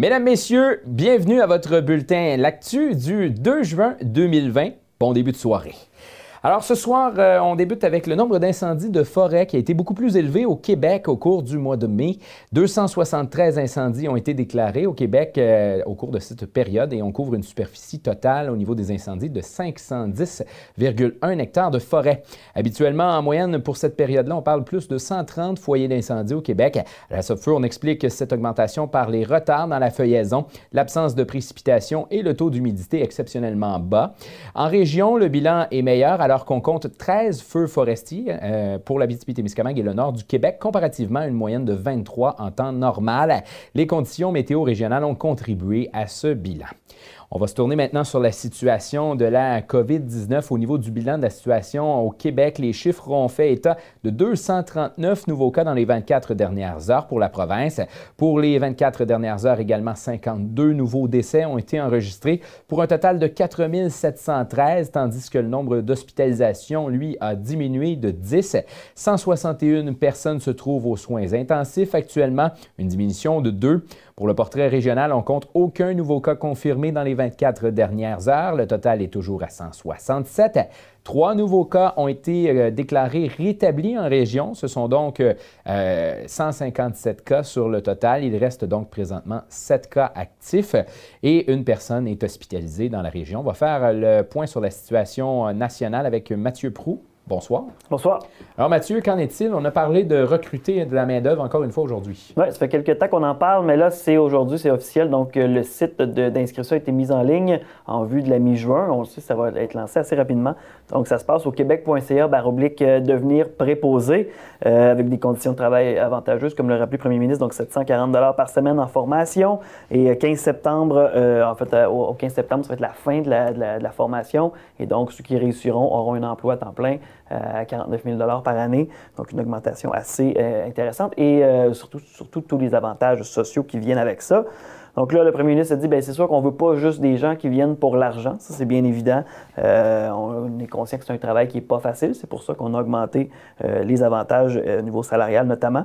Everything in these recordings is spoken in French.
Mesdames, Messieurs, bienvenue à votre bulletin L'Actu du 2 juin 2020. Bon début de soirée. Alors ce soir, euh, on débute avec le nombre d'incendies de forêt qui a été beaucoup plus élevé au Québec au cours du mois de mai. 273 incendies ont été déclarés au Québec euh, au cours de cette période et on couvre une superficie totale au niveau des incendies de 510,1 hectares de forêt. Habituellement, en moyenne, pour cette période-là, on parle plus de 130 foyers d'incendie au Québec. À la SOFUR, on explique cette augmentation par les retards dans la feuillaison, l'absence de précipitations et le taux d'humidité exceptionnellement bas. En région, le bilan est meilleur alors qu'on compte 13 feux forestiers euh, pour la témiscamingue et le nord du Québec, comparativement à une moyenne de 23 en temps normal. Les conditions météo régionales ont contribué à ce bilan. On va se tourner maintenant sur la situation de la COVID-19 au niveau du bilan de la situation au Québec. Les chiffres ont fait état de 239 nouveaux cas dans les 24 dernières heures pour la province. Pour les 24 dernières heures également, 52 nouveaux décès ont été enregistrés pour un total de 4 713, tandis que le nombre d'hospitalisations, lui, a diminué de 10. 161 personnes se trouvent aux soins intensifs actuellement, une diminution de 2. Pour le portrait régional, on compte aucun nouveau cas confirmé dans les 24 dernières heures. Le total est toujours à 167. Trois nouveaux cas ont été euh, déclarés rétablis en région. Ce sont donc 157 euh, cas sur le total. Il reste donc présentement 7 cas actifs et une personne est hospitalisée dans la région. On va faire le point sur la situation nationale avec Mathieu Prou. Bonsoir. Bonsoir. Alors Mathieu, qu'en est-il? On a parlé de recruter de la main-d'œuvre encore une fois aujourd'hui. Oui, ça fait quelques temps qu'on en parle, mais là, c'est aujourd'hui, c'est officiel. Donc, euh, le site d'inscription a été mis en ligne en vue de la mi-juin. On sait, ça va être lancé assez rapidement. Donc, ça se passe au québec.ca, baroblique, euh, devenir préposé, euh, avec des conditions de travail avantageuses, comme le rappelé le premier ministre. Donc, 740 par semaine en formation. Et 15 septembre, en fait, au 15 septembre, ça va être la fin de la, de la formation. Et donc, ceux qui réussiront auront un emploi à temps plein à 49 000 par année, donc une augmentation assez euh, intéressante et euh, surtout, tous les avantages sociaux qui viennent avec ça. Donc là, le premier ministre a dit, bien, c'est sûr qu'on ne veut pas juste des gens qui viennent pour l'argent, ça c'est bien évident. Euh, on est conscient que c'est un travail qui n'est pas facile, c'est pour ça qu'on a augmenté les avantages au niveau salarial notamment.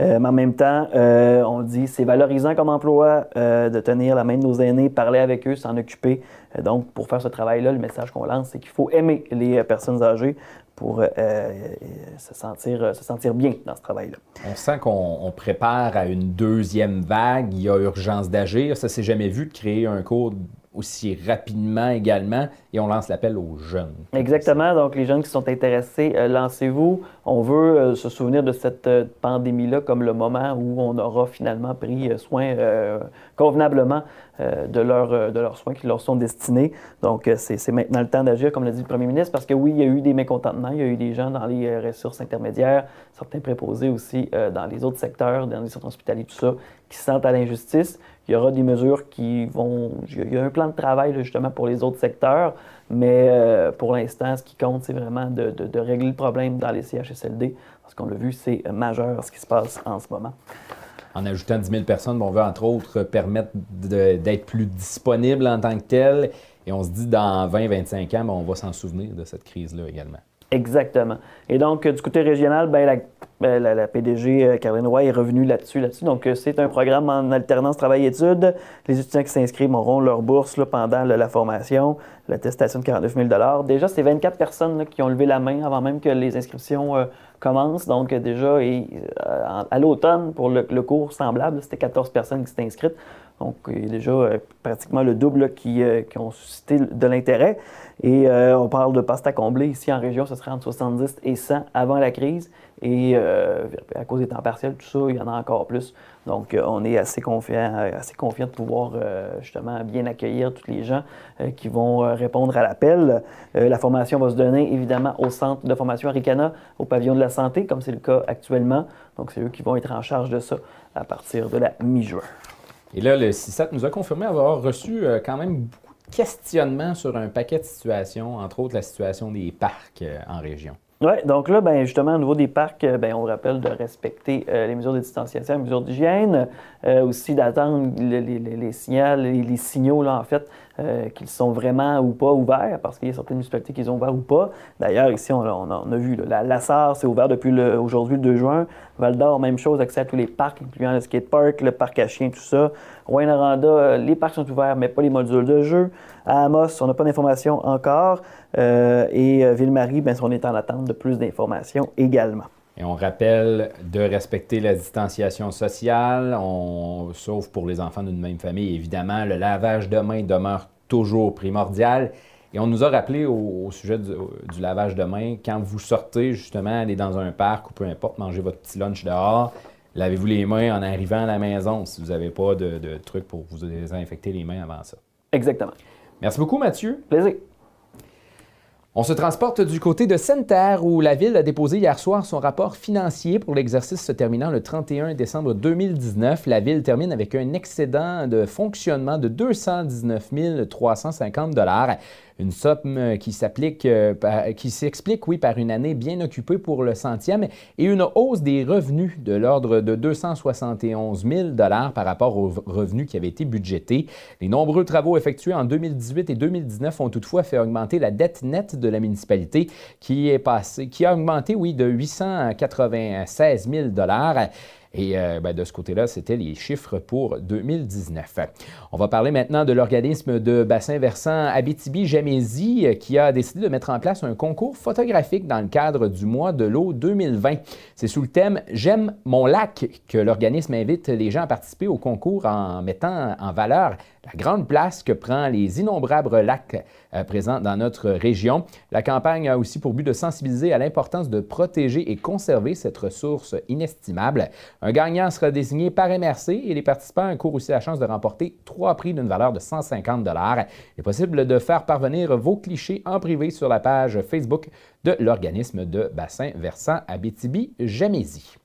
mais en même temps, on dit, c'est valorisant comme emploi de tenir la main de nos aînés, parler avec eux, s'en occuper. donc, pour faire ce travail-là, le message qu'on lance, c'est qu'il faut aimer les personnes âgées pour euh, euh, se, sentir, se sentir bien dans ce travail-là. On sent qu'on prépare à une deuxième vague, il y a urgence d'agir. Ça s'est jamais vu de créer un cours aussi rapidement également et on lance l'appel aux jeunes. Exactement. Donc, les jeunes qui sont intéressés, euh, lancez-vous. On veut euh, se souvenir de cette euh, pandémie-là comme le moment où on aura finalement pris soin convenablement de, leur, de leurs soins qui leur sont destinés. Donc, c'est maintenant le temps d'agir, comme l'a dit le premier ministre, parce que oui, il y a eu des mécontentements. Il y a eu des gens dans les ressources intermédiaires, certains préposés aussi dans les autres secteurs, dans les centres hospitaliers, tout ça, qui se sentent à l'injustice. Il y aura des mesures qui vont. Il y a un plan de travail justement pour les autres secteurs, mais euh, pour l'instant, ce qui compte, c'est vraiment de, régler le problème dans les CHSLD, parce qu'on l'a vu, c'est majeur ce qui se passe en ce moment. En ajoutant 10 000 personnes, on veut entre autres permettre d'être plus disponible en tant que tel. Et on se dit, dans 20-25 ans, on va s'en souvenir de cette crise-là également. Exactement. Et donc, du côté régional, ben, la, la, PDG euh, Caroline Roy est revenue là-dessus. Là-dessus. Donc, euh, c'est un programme en alternance travail-études. Les étudiants qui s'inscrivent auront leur bourse là, pendant la formation, l'attestation de 49 000 Déjà, c'est 24 personnes qui ont levé la main avant même que les inscriptions euh, commencent. Donc, déjà, à l'automne, pour le, cours semblable, c'était 14 personnes qui s'étaient inscrites. Donc, il y a déjà pratiquement le double qui, qui ont suscité de l'intérêt. Et on parle de postes à combler ici en région, ce serait entre 70 et 100 avant la crise. Et euh, à cause des temps partiels, tout ça, il y en a encore plus. Donc, euh, on est assez confiant, assez confiant de pouvoir justement bien accueillir tous les gens qui vont répondre à l'appel. la formation va se donner évidemment au centre de formation Aricana, au pavillon de la santé, comme c'est le cas actuellement. Donc, c'est eux qui vont être en charge de ça à partir de la mi-juin. Et là, le CISAT nous a confirmé avoir reçu quand même beaucoup questionnement sur un paquet de situations, entre autres la situation des parcs euh, en région. Oui, donc là, ben, justement, au niveau des parcs, euh, ben, on rappelle de respecter euh, les mesures de distanciation, les mesures d'hygiène, aussi d'attendre les, les, signaux, les, signaux là, en fait, euh, qu'ils sont vraiment ou pas ouverts, parce qu'il y a certaines municipalités qui ont ouvert ou pas. D'ailleurs, ici, on, a vu, la, la SAR, c'est ouvert depuis aujourd'hui le 2 juin. Val d'Or, même chose, accès à tous les parcs, incluant le skatepark, le parc à chiens, tout ça. Rouen-Noranda, les parcs sont ouverts, mais pas les modules de jeu. À Amos, on n'a pas d'informations encore. Et Ville-Marie, ben, on est en attente de plus d'informations également. Et on rappelle de respecter la distanciation sociale, sauf pour les enfants d'une même famille. Évidemment, le lavage de mains demeure toujours primordial. Et on nous a rappelé au, sujet du, lavage de mains, quand vous sortez justement, aller dans un parc ou peu importe, manger votre petit lunch dehors, lavez-vous les mains en arrivant à la maison si vous n'avez pas de, de truc pour vous désinfecter les mains avant ça. Exactement. Merci beaucoup, Mathieu. Plaisir. On se transporte du côté de Sainte-Terre où la ville a déposé hier soir son rapport financier pour l'exercice se terminant le 31 décembre 2019. La ville termine avec un excédent de fonctionnement de 219 350 une somme qui s'applique, euh, qui s'explique, oui, par une année bien occupée pour le centième et une hausse des revenus de l'ordre de 271 000 par rapport aux revenus qui avaient été budgétés. Les nombreux travaux effectués en 2018 et 2019 ont toutefois fait augmenter la dette nette de la municipalité qui est passée, qui a augmenté, oui, de 896 000 et euh, ben, de ce côté-là, c'était les chiffres pour 2019. On va parler maintenant de l'organisme de bassin versant Abitibi-Jamésie euh, qui a décidé de mettre en place un concours photographique dans le cadre du mois de l'eau 2020. C'est sous le thème J'aime mon lac que l'organisme invite les gens à participer au concours en mettant en valeur la grande place que prend les innombrables lacs euh, présents dans notre région. La campagne a aussi pour but de sensibiliser à l'importance de protéger et conserver cette ressource inestimable. Un gagnant sera désigné par MRC et les participants courent aussi la chance de remporter trois prix d'une valeur de 150 Il est possible de faire parvenir vos clichés en privé sur la page Facebook de l'organisme de bassin versant Abitibi-Jamésie.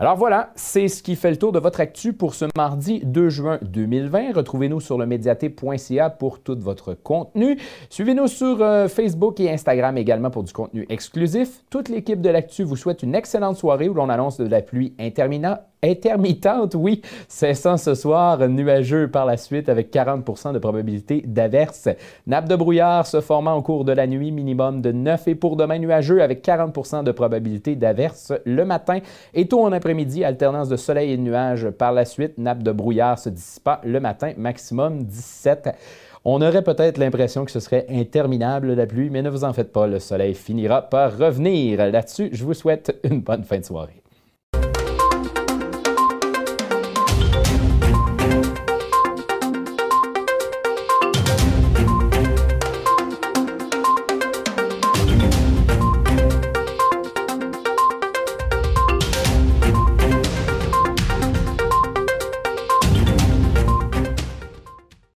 Alors voilà, c'est ce qui fait le tour de votre actu pour ce mardi 2 juin 2020. Retrouvez-nous sur le médiaté.ca pour tout votre contenu. Suivez-nous sur euh, Facebook et Instagram également pour du contenu exclusif. Toute l'équipe de l'actu vous souhaite une excellente soirée où l'on annonce de la pluie interminable intermittente, oui, cessant ce soir, nuageux par la suite avec 40% de probabilité d'averse. Nappe de brouillard se formant au cours de la nuit, minimum de 9 et pour demain nuageux avec 40% de probabilité d'averse le matin et tôt en après-midi, alternance de soleil et de nuages par la suite, nappe de brouillard se dissipant le matin, maximum 17. On aurait peut-être l'impression que ce serait interminable la pluie, mais ne vous en faites pas, le soleil finira par revenir. Là-dessus, je vous souhaite une bonne fin de soirée.